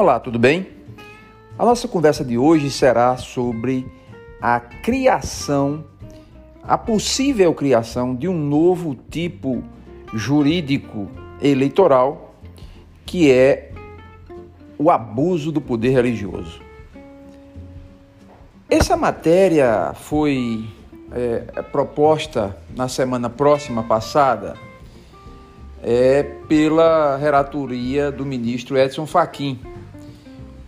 Olá, tudo bem? A nossa conversa de hoje será sobre a criação, a possível criação de um novo tipo jurídico eleitoral, que é o abuso do poder religioso. Essa matéria foi é, proposta na semana próxima passada é, pela relatoria do ministro Edson Fachin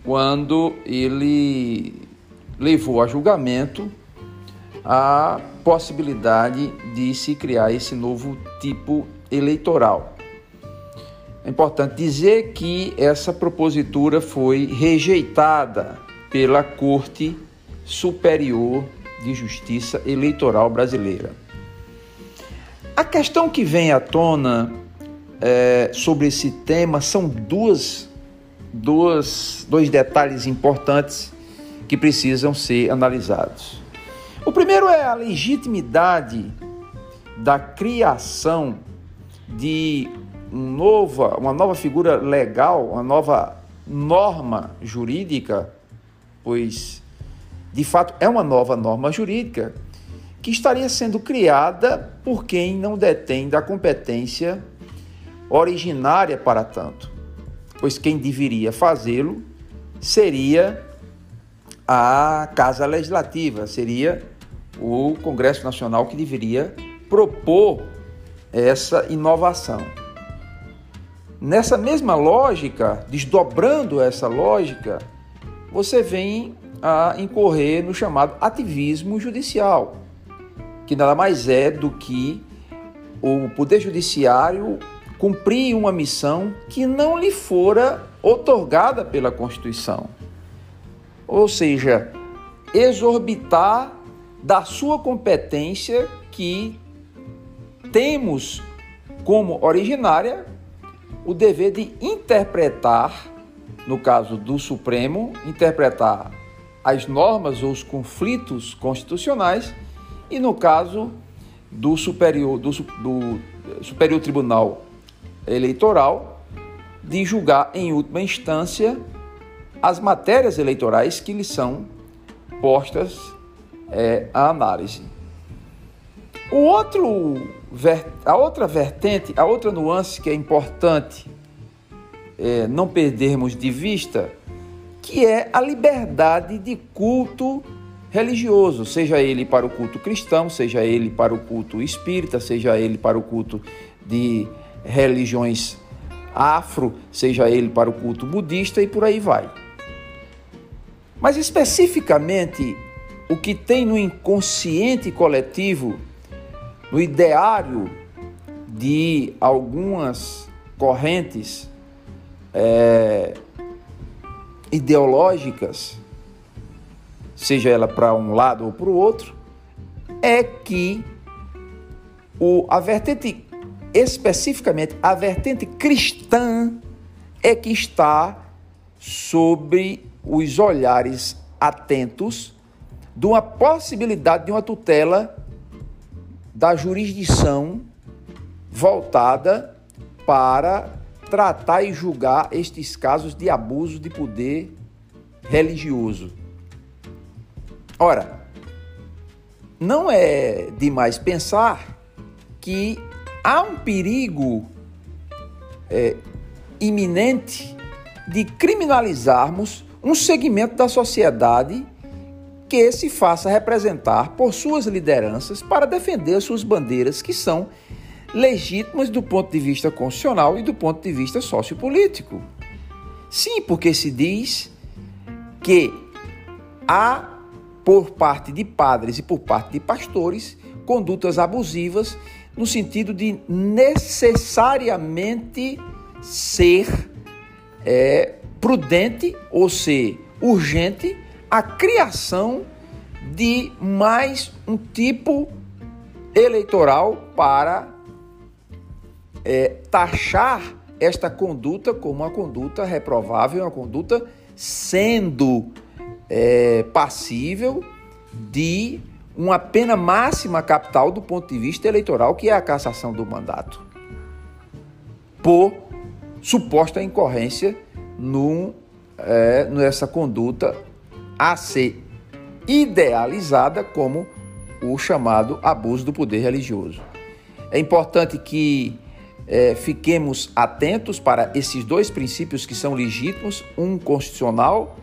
quando ele levou a julgamento a possibilidade de se criar esse novo tipo eleitoral. É importante dizer que essa propositura foi rejeitada pela Corte Superior de Justiça Eleitoral Brasileira. A questão que vem à tona é, sobre esse tema são duas duas, dois detalhes importantes que precisam ser analisados. O primeiro é a legitimidade da criação de um nova, uma nova figura legal, uma nova norma jurídica, pois de fato é uma nova norma jurídica que estaria sendo criada por quem não detém da competência originária para tanto pois quem deveria fazê-lo seria a Casa Legislativa, seria o Congresso Nacional que deveria propor essa inovação. Nessa mesma lógica, desdobrando essa lógica, você vem a incorrer no chamado ativismo judicial, que nada mais é do que o Poder Judiciário cumprir uma missão que não lhe fora otorgada pela Constituição. Ou seja, exorbitar da sua competência que temos como originária o dever de interpretar, no caso do Supremo, interpretar as normas ou os conflitos constitucionais e no caso do Superior, do, do Superior Tribunal eleitoral de julgar em última instância as matérias eleitorais que lhe são postas é, à análise. O outro, a outra vertente, a outra nuance que é importante é, não perdermos de vista, que é a liberdade de culto religioso, seja ele para o culto cristão, seja ele para o culto espírita, seja ele para o culto de religiões afro, seja ele para o culto budista e por aí vai. Mas especificamente o que tem no inconsciente coletivo, no ideário de algumas correntes é, ideológicas, seja ela para um lado ou para o outro, é que o, a vertente especificamente a vertente cristã é que está sobre os olhares atentos de uma possibilidade de uma tutela da jurisdição voltada para tratar e julgar estes casos de abuso de poder religioso. Ora, não é demais pensar que há um perigo é, iminente de criminalizarmos um segmento da sociedade que se faça representar por suas lideranças para defender suas bandeiras que são legítimas do ponto de vista constitucional e do ponto de vista sociopolítico. Sim, porque se diz que há por parte de padres e por parte de pastores condutas abusivas no sentido de necessariamente ser é, prudente ou ser urgente a criação de mais um tipo eleitoral para é, taxar esta conduta como uma conduta reprovável, uma conduta sendo é, passível de uma pena máxima capital do ponto de vista eleitoral, que é a cassação do mandato, por suposta incorrência no, é, nessa conduta a ser idealizada como o chamado abuso do poder religioso. É importante que é, fiquemos atentos para esses dois princípios que são legítimos, um constitucional,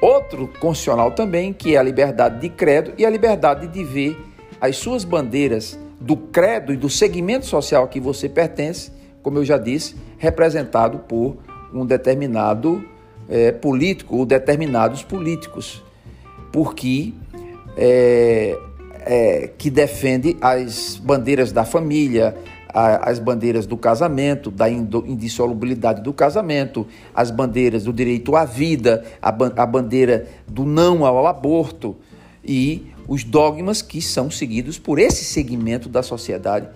outro constitucional também, que é a liberdade de credo e a liberdade de ver as suas bandeiras do credo e do segmento social a que você pertence, como eu já disse, representado por um determinado é, político ou determinados políticos, porque é, é, que defende as bandeiras da família, as bandeiras do casamento, da indissolubilidade do casamento, as bandeiras do direito à vida, a bandeira do não ao aborto e os dogmas que são seguidos por esse segmento da sociedade.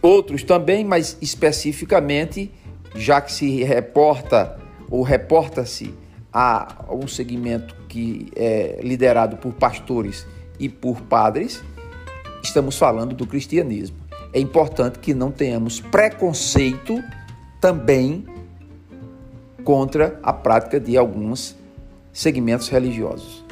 Outros também, mas especificamente, já que se reporta ou reporta-se a um segmento que é liderado por pastores e por padres, estamos falando do cristianismo. É importante que não tenhamos preconceito também contra a prática de alguns segmentos religiosos.